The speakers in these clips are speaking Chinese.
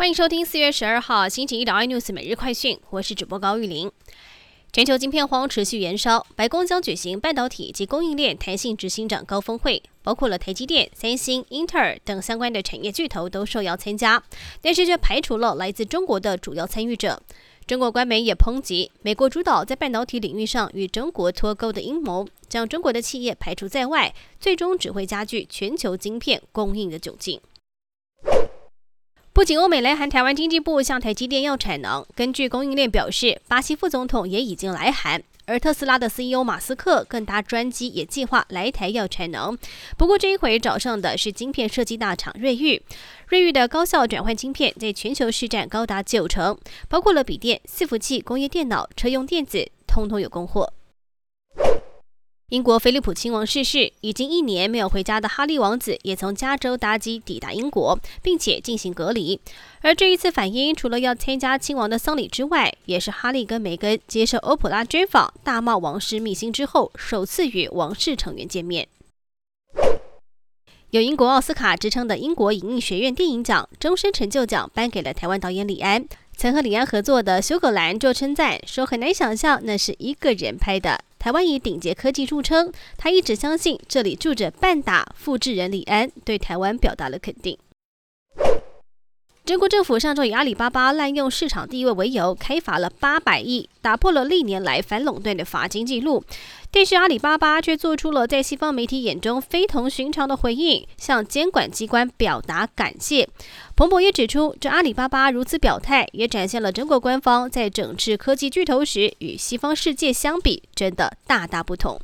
欢迎收听四月十二号星期一的 iNews 每日快讯，我是主播高玉玲。全球晶片荒持续延烧，白宫将举行半导体及供应链弹性执行长高峰会，包括了台积电、三星、英特尔等相关的产业巨头都受邀参加，但是却排除了来自中国的主要参与者。中国官媒也抨击美国主导在半导体领域上与中国脱钩的阴谋，将中国的企业排除在外，最终只会加剧全球晶片供应的窘境。不仅欧美来函，台湾经济部向台积电要产能。根据供应链表示，巴西副总统也已经来函，而特斯拉的 CEO 马斯克更搭专机也计划来台要产能。不过这一回找上的是晶片设计大厂瑞昱，瑞昱的高效转换晶片在全球市占高达九成，包括了笔电、伺服器、工业电脑、车用电子，通通有供货。英国菲利普亲王逝世，已经一年没有回家的哈利王子也从加州搭机抵达英国，并且进行隔离。而这一次返英，除了要参加亲王的丧礼之外，也是哈利跟梅根接受欧普拉专访、大骂王室秘辛之后，首次与王室成员见面。有英国奥斯卡之称的英国影艺学院电影奖终身成就奖颁给了台湾导演李安。曾和李安合作的《修格兰》就称赞说：“很难想象那是一个人拍的。”台湾以顶级科技著称，他一直相信这里住着半打复制人李安，对台湾表达了肯定。中国政府上周以阿里巴巴滥用市场地位为由，开罚了八百亿，打破了历年来反垄断的罚金记录。但是阿里巴巴却做出了在西方媒体眼中非同寻常的回应，向监管机关表达感谢。彭博也指出，这阿里巴巴如此表态，也展现了中国官方在整治科技巨头时，与西方世界相比，真的大大不同。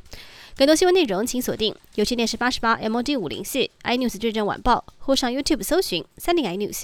更多新闻内容，请锁定有线电视八十八 MOD 五零四 iNews 最正晚报，或上 YouTube 搜寻三零 iNews。